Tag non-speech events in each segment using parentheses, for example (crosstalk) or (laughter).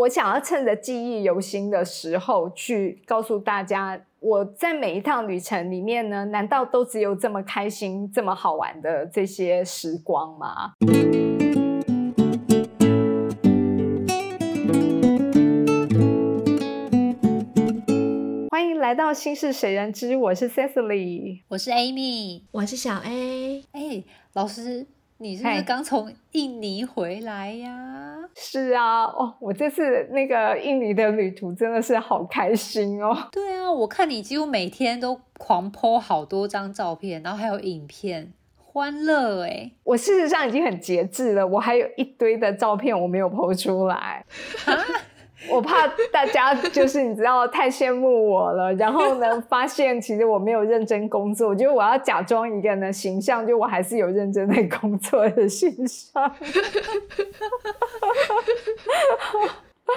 我想要趁着记忆犹新的时候，去告诉大家，我在每一趟旅程里面呢，难道都只有这么开心、这么好玩的这些时光吗？欢迎来到心事谁人知，我是 Cecily，我是 Amy，我是小 A。哎，老师。你是不是刚从印尼回来呀？是啊，哦，我这次那个印尼的旅途真的是好开心哦。对啊，我看你几乎每天都狂 po 好多张照片，然后还有影片，欢乐哎。我事实上已经很节制了，我还有一堆的照片我没有 po 出来。(laughs) 我怕大家就是你知道太羡慕我了，然后呢，发现其实我没有认真工作，我觉得我要假装一个人的形象，就我还是有认真在工作的形象。(laughs)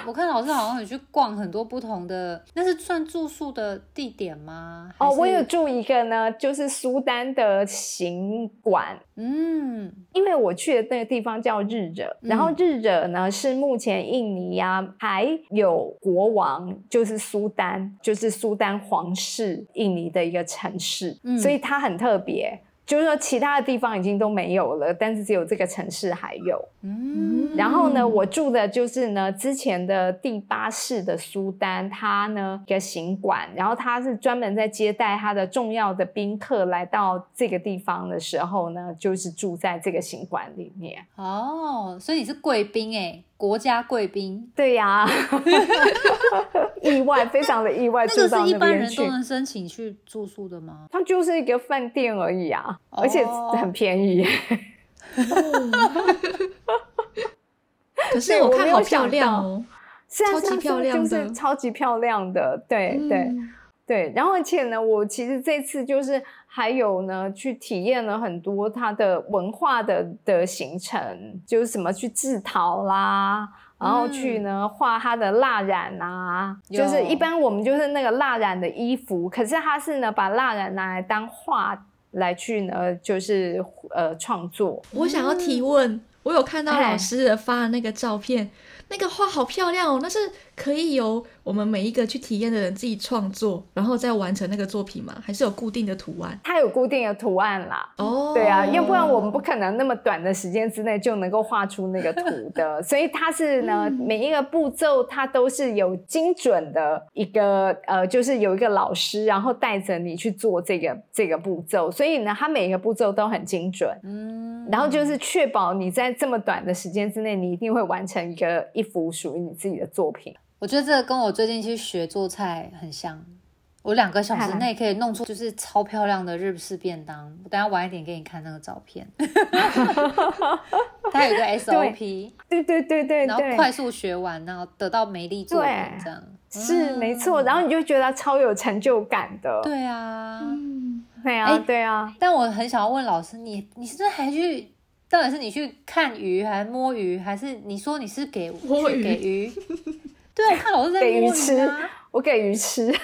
我看老师好像有去逛很多不同的，那是算住宿的地点吗？哦，我有住一个呢，就是苏丹的行馆。嗯，因为我去的那个地方叫日惹，然后日惹呢是目前印尼呀还有国王，就是苏丹，就是苏丹皇室印尼的一个城市，所以它很特别。就是说，其他的地方已经都没有了，但是只有这个城市还有。嗯，然后呢，我住的就是呢之前的第八世的苏丹，他呢一个行馆，然后他是专门在接待他的重要的宾客来到这个地方的时候呢，就是住在这个行馆里面。哦，所以你是贵宾哎。国家贵宾，对呀，(laughs) 意外，非常的意外。那个是一般人都能申请去住宿的吗？它就是一个饭店而已啊，而且很便宜。(laughs) 可是我看好漂亮哦，超级漂亮的，就是超级漂亮的，对对。对，然后而且呢，我其实这次就是还有呢，去体验了很多它的文化的的行程，就是什么去制陶啦，然后去呢画它的蜡染啊，就是一般我们就是那个蜡染的衣服，可是它是呢把蜡染拿来当画来去呢，就是呃创作。我想要提问，我有看到老师发的那个照片，那个画好漂亮哦，那是可以由。我们每一个去体验的人自己创作，然后再完成那个作品吗？还是有固定的图案？它有固定的图案啦。哦，对啊，要不然我们不可能那么短的时间之内就能够画出那个图的。(laughs) 所以它是呢，每一个步骤它都是有精准的一个呃，就是有一个老师，然后带着你去做这个这个步骤。所以呢，它每一个步骤都很精准。嗯，然后就是确保你在这么短的时间之内，你一定会完成一个一幅属于你自己的作品。我觉得这个跟我最近去学做菜很像，我两个小时内可以弄出就是超漂亮的日式便当。我等下晚一点给你看那个照片，(laughs) 它有一个 SOP，对对对对，然后快速学完，然后得到美丽作品，这样是没错。然后你就觉得超有成就感的，对啊，嗯对啊，对啊。但我很想要问老师，你你是不是还去？到底是你去看鱼，还是摸鱼，还是你说你是给给鱼？对，我看老师在给鱼吃，我给鱼吃。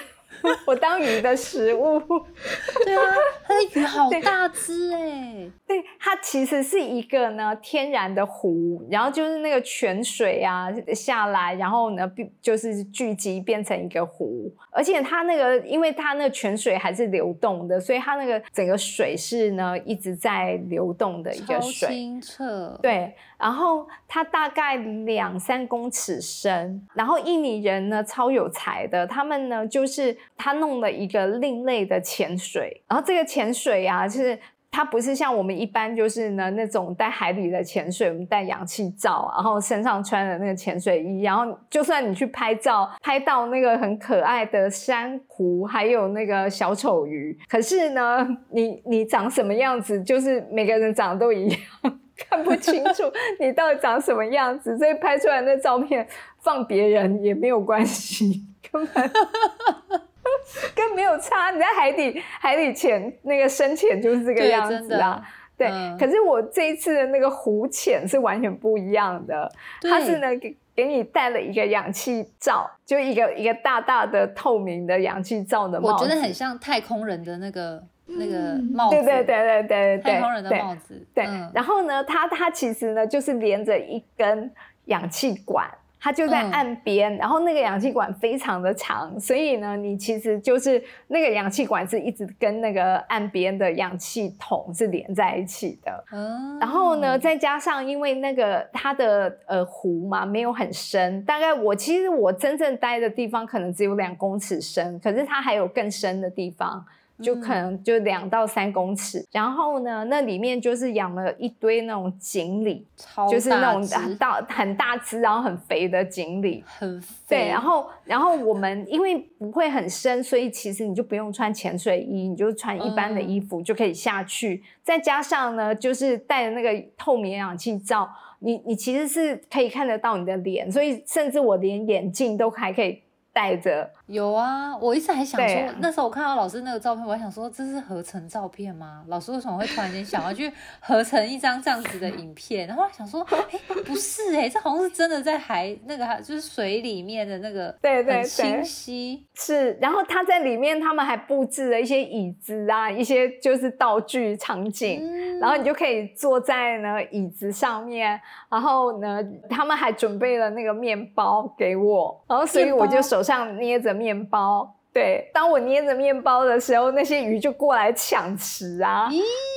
(laughs) 我当鱼的食物，(laughs) 对啊，它的鱼好大只哎，对，它其实是一个呢天然的湖，然后就是那个泉水啊下来，然后呢就是聚集变成一个湖，而且它那个因为它那个泉水还是流动的，所以它那个整个水是呢一直在流动的一个水，清澈，对，然后它大概两三公尺深，然后印尼人呢超有才的，他们呢就是。他弄了一个另类的潜水，然后这个潜水啊，就是它不是像我们一般就是呢那种在海里的潜水，我们戴氧气罩，然后身上穿的那个潜水衣，然后就算你去拍照，拍到那个很可爱的珊瑚，还有那个小丑鱼，可是呢，你你长什么样子，就是每个人长得都一样，看不清楚 (laughs) 你到底长什么样子，所以拍出来那照片放别人也没有关系，(laughs) 根本。(laughs) 跟没有差，你在海底海底潜那个深浅就是这个样子啊。对，可是我这一次的那个湖潜是完全不一样的，它是呢给给你戴了一个氧气罩，就一个一个大大的透明的氧气罩的帽子，我觉得很像太空人的那个那个帽子，对对对对对对，太空人的帽子。对，然后呢，它它其实呢就是连着一根氧气管。它就在岸边，然后那个氧气管非常的长，所以呢，你其实就是那个氧气管是一直跟那个岸边的氧气筒是连在一起的。嗯然后呢，再加上因为那个它的呃湖嘛没有很深，大概我其实我真正待的地方可能只有两公尺深，可是它还有更深的地方。就可能就两到三公尺，然后呢，那里面就是养了一堆那种锦鲤，就是那种很大很大只，然后很肥的锦鲤，很肥。对，然后然后我们因为不会很深，所以其实你就不用穿潜水衣，你就穿一般的衣服就可以下去。再加上呢，就是戴着那个透明氧气罩，你你其实是可以看得到你的脸，所以甚至我连眼镜都还可以。戴着有啊，我一直还想说，那时候我看到老师那个照片，我还想说这是合成照片吗？老师为什么会突然间想要去合成一张这样子的影片？然后想说，哎，不是哎，这好像是真的在海那个就是水里面的那个，对对对，清晰是。然后他在里面，他们还布置了一些椅子啊，一些就是道具场景，然后你就可以坐在呢椅子上面，然后呢，他们还准备了那个面包给我，然后所以我就手。手上捏着面包，对，当我捏着面包的时候，那些鱼就过来抢食啊，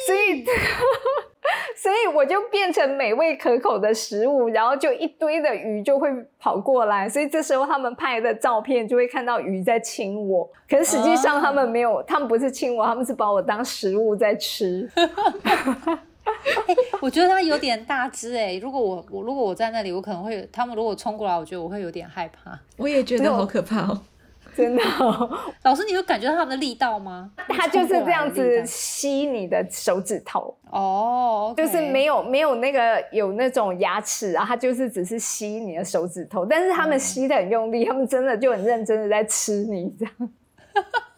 所以，(laughs) 所以我就变成美味可口的食物，然后就一堆的鱼就会跑过来，所以这时候他们拍的照片就会看到鱼在亲我，可是实际上他们没有，他们不是亲我，他们是把我当食物在吃。(laughs) 我觉得它有点大只哎，如果我我如果我在那里，我可能会他们如果冲过来，我觉得我会有点害怕。我也觉得好可怕哦，(laughs) 真的。老师，你有感觉到他们的力道吗？他就是这样子吸你的手指头哦，就是没有没有那个有那种牙齿啊，他就是只是吸你的手指头，但是他们吸的很用力，他们真的就很认真的在吃你这样，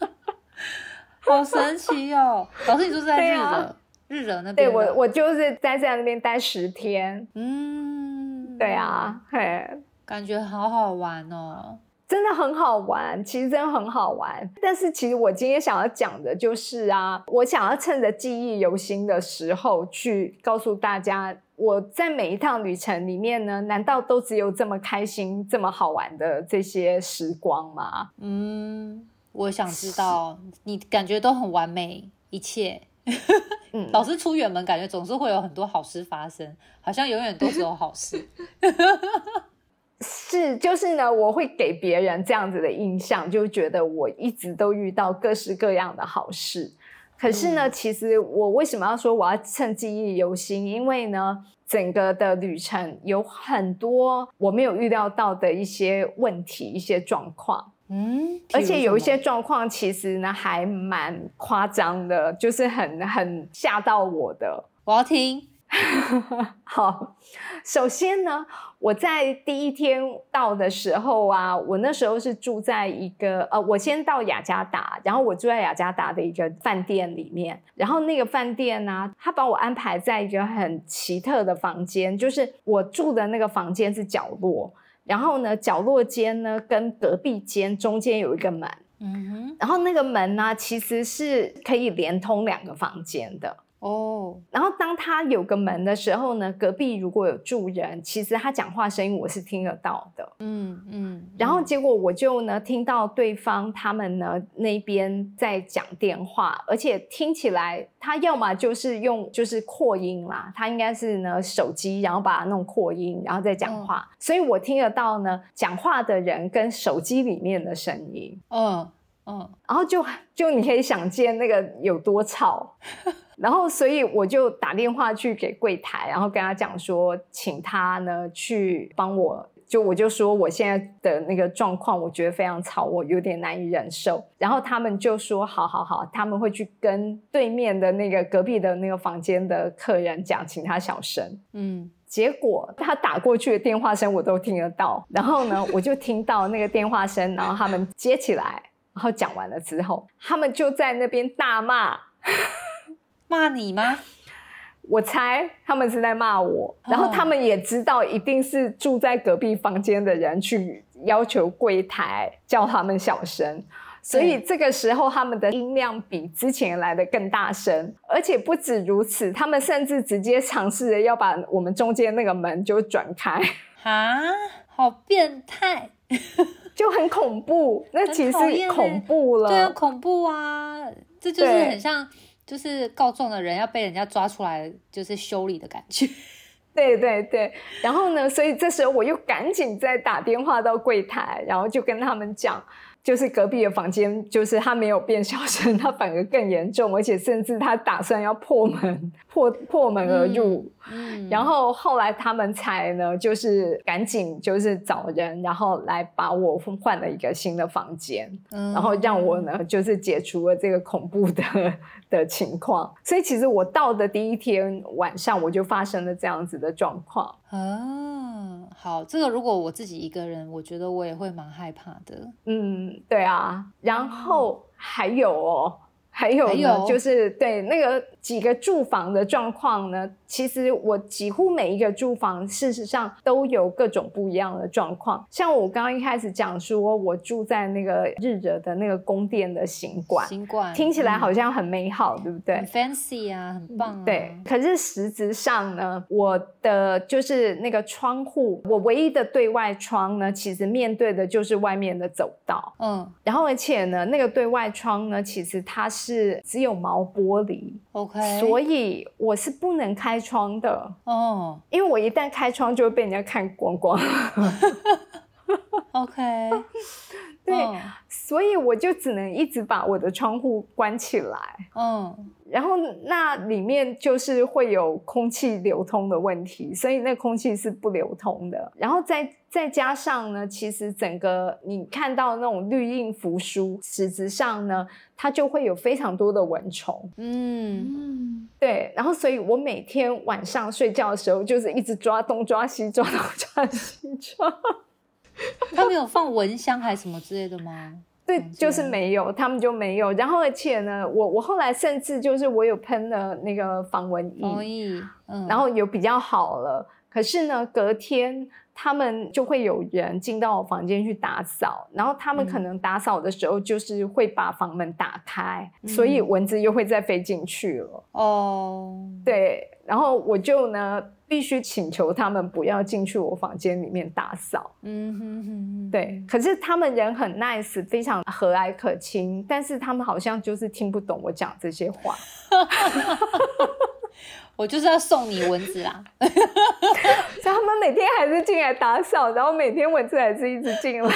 (laughs) 好神奇哦！老师，你就是在日的。(laughs) 日惹那边，对我我就是在在那边待十天，嗯，对啊，嘿，感觉好好玩哦，真的很好玩，其实真的很好玩。但是其实我今天想要讲的就是啊，我想要趁着记忆犹新的时候去告诉大家，我在每一趟旅程里面呢，难道都只有这么开心、这么好玩的这些时光吗？嗯，我想知道，你感觉都很完美，一切。嗯，老师出远门，感觉总是会有很多好事发生，好像永远都是有好事。(laughs) 是，就是呢，我会给别人这样子的印象，就觉得我一直都遇到各式各样的好事。可是呢，其实我为什么要说我要趁记忆犹新？因为呢，整个的旅程有很多我没有预料到的一些问题、一些状况。嗯，而且有一些状况，其实呢还蛮夸张的，就是很很吓到我的。我要听。(laughs) 好，首先呢，我在第一天到的时候啊，我那时候是住在一个呃，我先到雅加达，然后我住在雅加达的一个饭店里面，然后那个饭店呢，他把我安排在一个很奇特的房间，就是我住的那个房间是角落。然后呢，角落间呢跟隔壁间中间有一个门，嗯哼，然后那个门呢其实是可以连通两个房间的。哦，然后当他有个门的时候呢，隔壁如果有住人，其实他讲话声音我是听得到的。嗯嗯，然后结果我就呢听到对方他们呢那边在讲电话，而且听起来他要么就是用就是扩音啦，他应该是呢手机，然后把它弄扩音，然后再讲话，所以我听得到呢讲话的人跟手机里面的声音。嗯。嗯，然后就就你可以想见那个有多吵，(laughs) 然后所以我就打电话去给柜台，然后跟他讲说，请他呢去帮我，就我就说我现在的那个状况，我觉得非常吵，我有点难以忍受。然后他们就说，好好好，他们会去跟对面的那个隔壁的那个房间的客人讲，请他小声。嗯，结果他打过去的电话声我都听得到，然后呢，我就听到那个电话声，然后他们接起来。然后讲完了之后，他们就在那边大骂，骂你吗？我猜他们是在骂我。然后他们也知道一定是住在隔壁房间的人去要求柜台叫他们小声，所以这个时候他们的音量比之前来的更大声，而且不止如此，他们甚至直接尝试着要把我们中间那个门就转开。啊，好变态，(laughs) 就很恐怖。那其实恐怖了，对啊，恐怖啊！这就是很像，就是告状的人要被人家抓出来，就是修理的感觉。(laughs) 对对对，然后呢，所以这时候我又赶紧再打电话到柜台，然后就跟他们讲。就是隔壁的房间，就是他没有变小声，他反而更严重，而且甚至他打算要破门破破门而入。嗯，然后后来他们才呢，就是赶紧就是找人，然后来把我换了一个新的房间，嗯然后让我呢就是解除了这个恐怖的 (laughs) 的情况。所以其实我到的第一天晚上，我就发生了这样子的状况。嗯，好，这个如果我自己一个人，我觉得我也会蛮害怕的。嗯，对啊，然后还有哦。还有呢，就是对那个几个住房的状况呢，其实我几乎每一个住房，事实上都有各种不一样的状况。像我刚刚一开始讲说，我住在那个日惹的那个宫殿的行馆，行馆听起来好像很美好，对不对？很 fancy 啊，很棒。对，可是实质上呢，我的就是那个窗户，我唯一的对外窗呢，其实面对的就是外面的走道。嗯，然后而且呢，那个对外窗呢，其实它是。是只有毛玻璃，OK，所以我是不能开窗的。哦，因为我一旦开窗就会被人家看光光。OK，(laughs) 对，所以我就只能一直把我的窗户关起来。嗯，然后那里面就是会有空气流通的问题，所以那空气是不流通的。然后再再加上呢，其实整个你看到那种绿印扶疏，实质上呢，它就会有非常多的蚊虫。嗯，对。然后，所以我每天晚上睡觉的时候，就是一直抓东抓西，抓东抓西抓。(laughs) 他们有放蚊香还是什么之类的吗？对，就是没有，他们就没有。然后而且呢，我我后来甚至就是我有喷了那个防蚊液，嗯，然后有比较好了。可是呢，隔天他们就会有人进到我房间去打扫，然后他们可能打扫的时候就是会把房门打开，所以蚊子又会再飞进去了。哦，对，然后我就呢。必须请求他们不要进去我房间里面打扫。嗯哼哼，对。可是他们人很 nice，非常和蔼可亲，但是他们好像就是听不懂我讲这些话。(laughs) 我就是要送你蚊子啊！所以他们每天还是进来打扫，然后每天蚊子还是一直进来。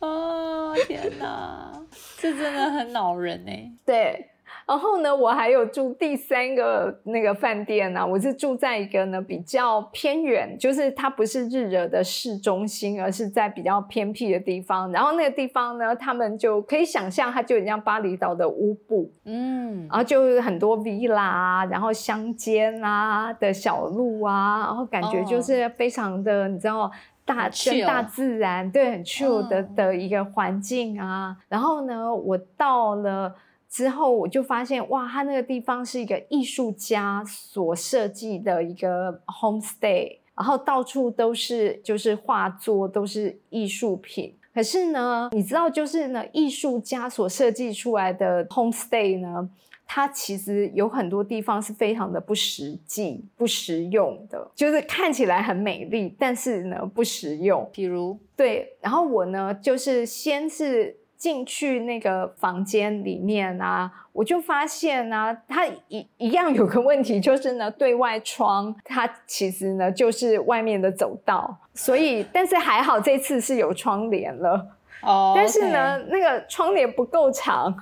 哦天哪，这真的很恼人哎。对。然后呢，我还有住第三个那个饭店呢。我是住在一个呢比较偏远，就是它不是日惹的市中心，而是在比较偏僻的地方。然后那个地方呢，他们就可以想象，它就很像巴厘岛的乌布，嗯，然后就很多 villa，然后乡间啊的小路啊，然后感觉就是非常的，你知道，大跟大自然对很 chill 的的一个环境啊。然后呢，我到了。之后我就发现，哇，他那个地方是一个艺术家所设计的一个 homestay，然后到处都是就是画作，都是艺术品。可是呢，你知道，就是呢，艺术家所设计出来的 homestay 呢，它其实有很多地方是非常的不实际、不实用的，就是看起来很美丽，但是呢不实用。比如，对，然后我呢，就是先是。进去那个房间里面啊，我就发现啊，它一一样有个问题，就是呢，对外窗它其实呢就是外面的走道，所以但是还好这次是有窗帘了。哦，但是呢那个窗帘不够长。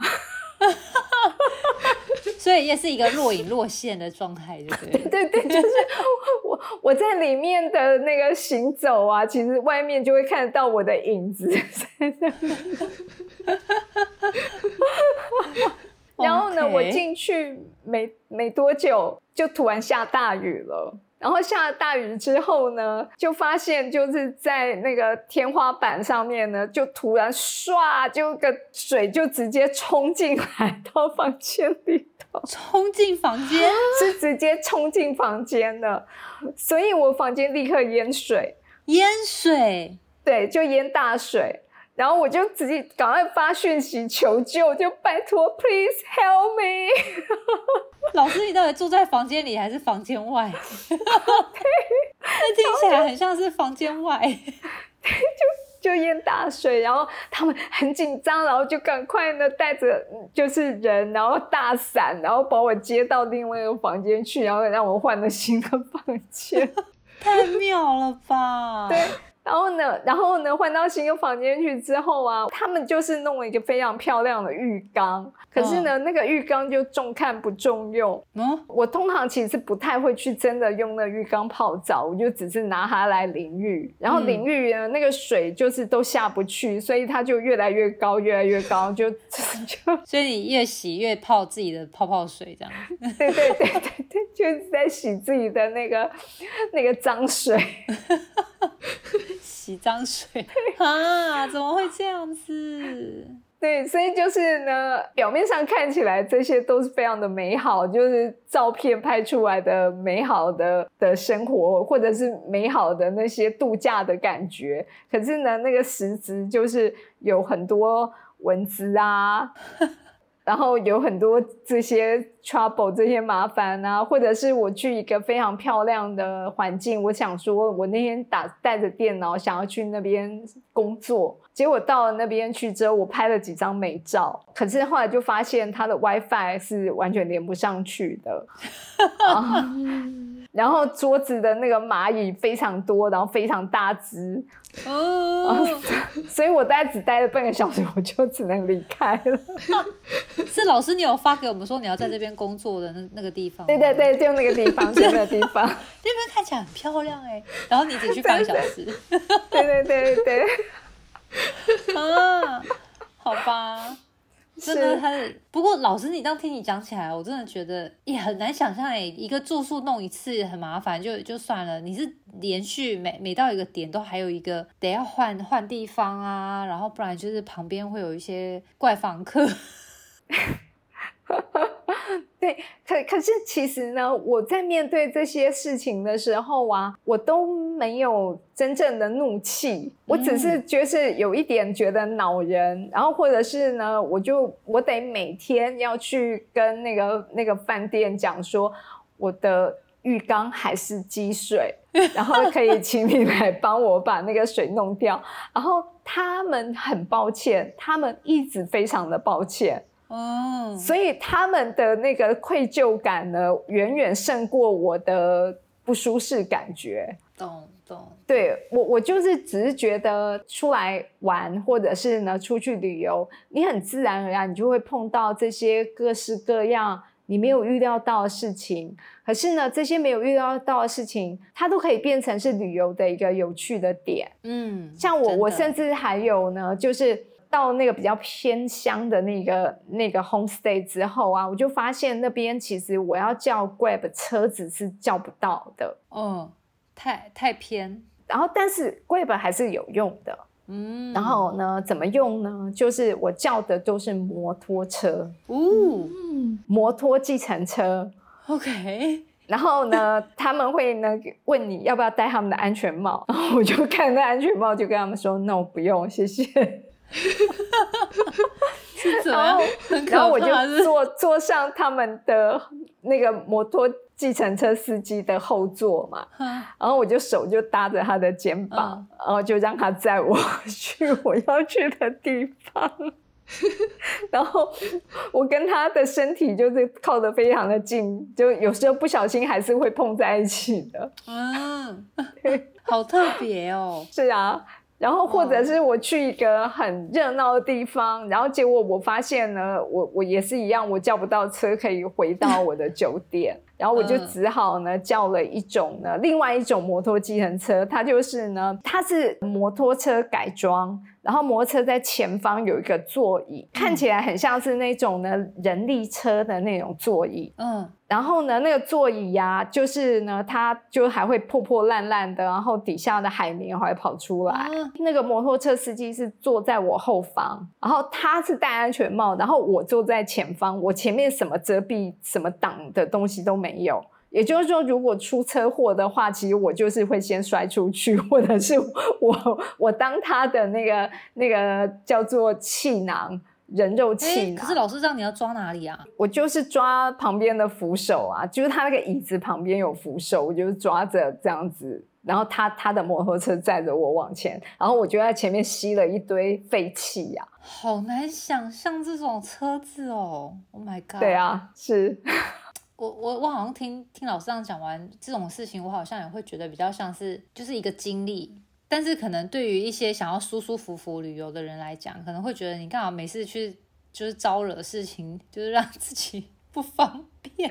(laughs) 所以也是一个若隐若现的状态，对不对？(laughs) 对对，就是我我在里面的那个行走啊，其实外面就会看得到我的影子。(laughs) 然后呢，我进去没没多久，就突然下大雨了。然后下了大雨之后呢，就发现就是在那个天花板上面呢，就突然唰，就个水就直接冲进来到房间里头，冲进房间？(gasps) 是直接冲进房间的，所以我房间立刻淹水，淹水，对，就淹大水。然后我就直接赶快发讯息求救，就拜托，please help me。(laughs) (laughs) 老师，你到底住在房间里还是房间外？(laughs) 那听起来很像是房间外。就 (laughs) 就淹大水，然后他们很紧张，然后就赶快呢带着就是人，然后大伞，然后把我接到另外一个房间去，然后让我换了新的房间，太妙了吧？对。然后呢，然后呢，换到新的房间去之后啊，他们就是弄了一个非常漂亮的浴缸。可是呢，那个浴缸就重看不重用。嗯，我通常其实不太会去真的用那浴缸泡澡，我就只是拿它来淋浴。然后淋浴呢，那个水就是都下不去，所以它就越来越高，越来越高，就 (laughs) 就。(laughs) 所以你越洗越泡自己的泡泡水，这样。对 (laughs) 对对对对，就是在洗自己的那个那个脏水。(laughs) 洗脏水 (laughs) 啊？怎么会这样子？(laughs) 对，所以就是呢，表面上看起来这些都是非常的美好，就是照片拍出来的美好的的生活，或者是美好的那些度假的感觉。可是呢，那个实质就是有很多蚊子啊。然后有很多这些 trouble 这些麻烦啊，或者是我去一个非常漂亮的环境，我想说，我那天打带着电脑想要去那边工作，结果到了那边去之后，我拍了几张美照，可是后来就发现它的 WiFi 是完全连不上去的。(laughs) 然后桌子的那个蚂蚁非常多，然后非常大只，哦，(laughs) 所以我大概只待了半个小时，我就只能离开了。(laughs) 是老师，你有发给我们说你要在这边工作的那那个地方？对对对，就那个地方，就那个地方，(laughs) 那边看起来很漂亮哎。然后你只去半个小时？对对对对。啊，好吧。真的很，不过老师，你这样听你讲起来，我真的觉得也很难想象哎，一个住宿弄一次很麻烦，就就算了。你是连续每每到一个点都还有一个得要换换地方啊，然后不然就是旁边会有一些怪房客。(laughs) 对，可可是其实呢，我在面对这些事情的时候啊，我都没有真正的怒气，我只是就是有一点觉得恼人，然后或者是呢，我就我得每天要去跟那个那个饭店讲说，我的浴缸还是积水，(laughs) 然后可以请你来帮我把那个水弄掉，然后他们很抱歉，他们一直非常的抱歉。哦，所以他们的那个愧疚感呢，远远胜过我的不舒适感觉。懂懂，对我我就是只是觉得出来玩，或者是呢出去旅游，你很自然而然你就会碰到这些各式各样你没有预料到的事情。可是呢，这些没有预料到的事情，它都可以变成是旅游的一个有趣的点。嗯，像我我甚至还有呢，就是。到那个比较偏乡的那个那个 homestay 之后啊，我就发现那边其实我要叫 Grab 车子是叫不到的，嗯，太太偏。然后但是 Grab 还是有用的，嗯。然后呢，怎么用呢？就是我叫的都是摩托车，哦，摩托计程车，OK。然后呢，(laughs) 他们会呢问你要不要戴他们的安全帽，然后我就看那安全帽，就跟他们说 No，不用，谢谢。(laughs) 然后，然后我就坐坐上他们的那个摩托计程车司机的后座嘛，然后我就手就搭着他的肩膀，然后就让他载我去我要去的地方。(laughs) 然后我跟他的身体就是靠得非常的近，就有时候不小心还是会碰在一起的。嗯，(laughs) 好特别哦。是啊。然后或者是我去一个很热闹的地方，然后结果我发现呢，我我也是一样，我叫不到车可以回到我的酒店，然后我就只好呢叫了一种呢另外一种摩托计程车，它就是呢它是摩托车改装。然后摩托车在前方有一个座椅，看起来很像是那种呢人力车的那种座椅。嗯，然后呢那个座椅呀，就是呢它就还会破破烂烂的，然后底下的海绵还会跑出来。那个摩托车司机是坐在我后方，然后他是戴安全帽，然后我坐在前方，我前面什么遮蔽、什么挡的东西都没有。也就是说，如果出车祸的话，其实我就是会先摔出去，或者是我我当他的那个那个叫做气囊人肉气囊。可是老师让你要抓哪里啊？我就是抓旁边的扶手啊，就是他那个椅子旁边有扶手，我就抓着这样子然后他他的摩托车载着我往前，然后我就在前面吸了一堆废气呀，好难想象这种车子哦，Oh my god！对啊，是我我我好像听听老师这样讲完这种事情，我好像也会觉得比较像是就是一个经历，但是可能对于一些想要舒舒服服旅游的人来讲，可能会觉得你干嘛每次去就是招惹事情，就是让自己 (laughs) 不方便。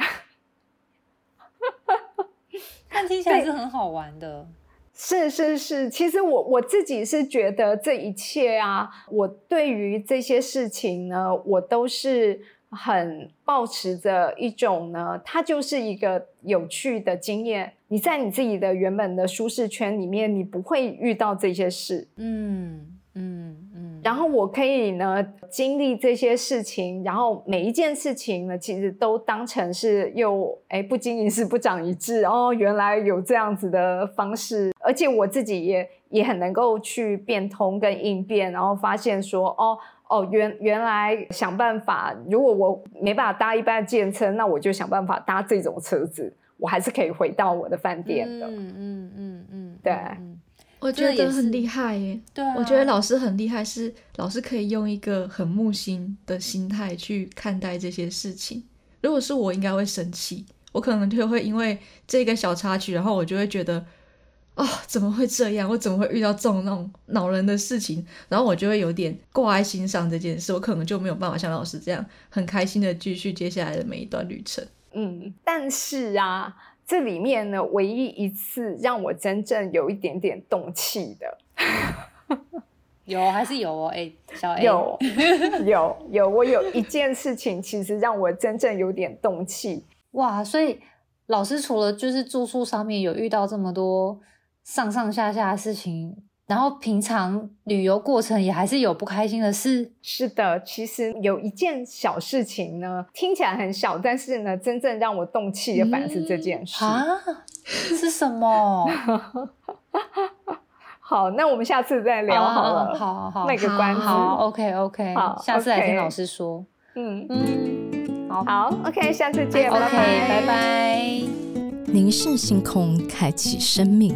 但听起来是很好玩的，是是是。其实我我自己是觉得这一切啊，我对于这些事情呢，我都是很保持着一种呢，它就是一个有趣的经验。你在你自己的原本的舒适圈里面，你不会遇到这些事。嗯嗯嗯。然后我可以呢经历这些事情，然后每一件事情呢，其实都当成是又哎不经一事不长一智哦，原来有这样子的方式，而且我自己也也很能够去变通跟应变，然后发现说哦哦原原来想办法，如果我没办法搭一般的建车，那我就想办法搭这种车子，我还是可以回到我的饭店的。嗯嗯嗯嗯，对。我觉得很厉害耶！对，我觉得老师很厉害，是老师可以用一个很木心的心态去看待这些事情。如果是我，应该会生气，我可能就会因为这个小插曲，然后我就会觉得，哦，怎么会这样？我怎么会遇到这种那种恼人的事情？然后我就会有点挂在心上这件事，我可能就没有办法像老师这样很开心的继续接下来的每一段旅程。嗯，但是啊。这里面呢，唯一一次让我真正有一点点动气的，(laughs) 有还是有哦？哎，小 A 有 (laughs) 有有，我有一件事情，其实让我真正有点动气。哇！所以老师除了就是住宿上面有遇到这么多上上下下的事情。然后平常旅游过程也还是有不开心的事。是的，其实有一件小事情呢，听起来很小，但是呢，真正让我动气的反而是这件事啊。是什么？(laughs) 好，那我们下次再聊好了。好好好，那个关子。好，OK OK。好，下次来听老师说。嗯嗯，好好，OK，下次见。OK，拜拜。凝视星空，开启生命。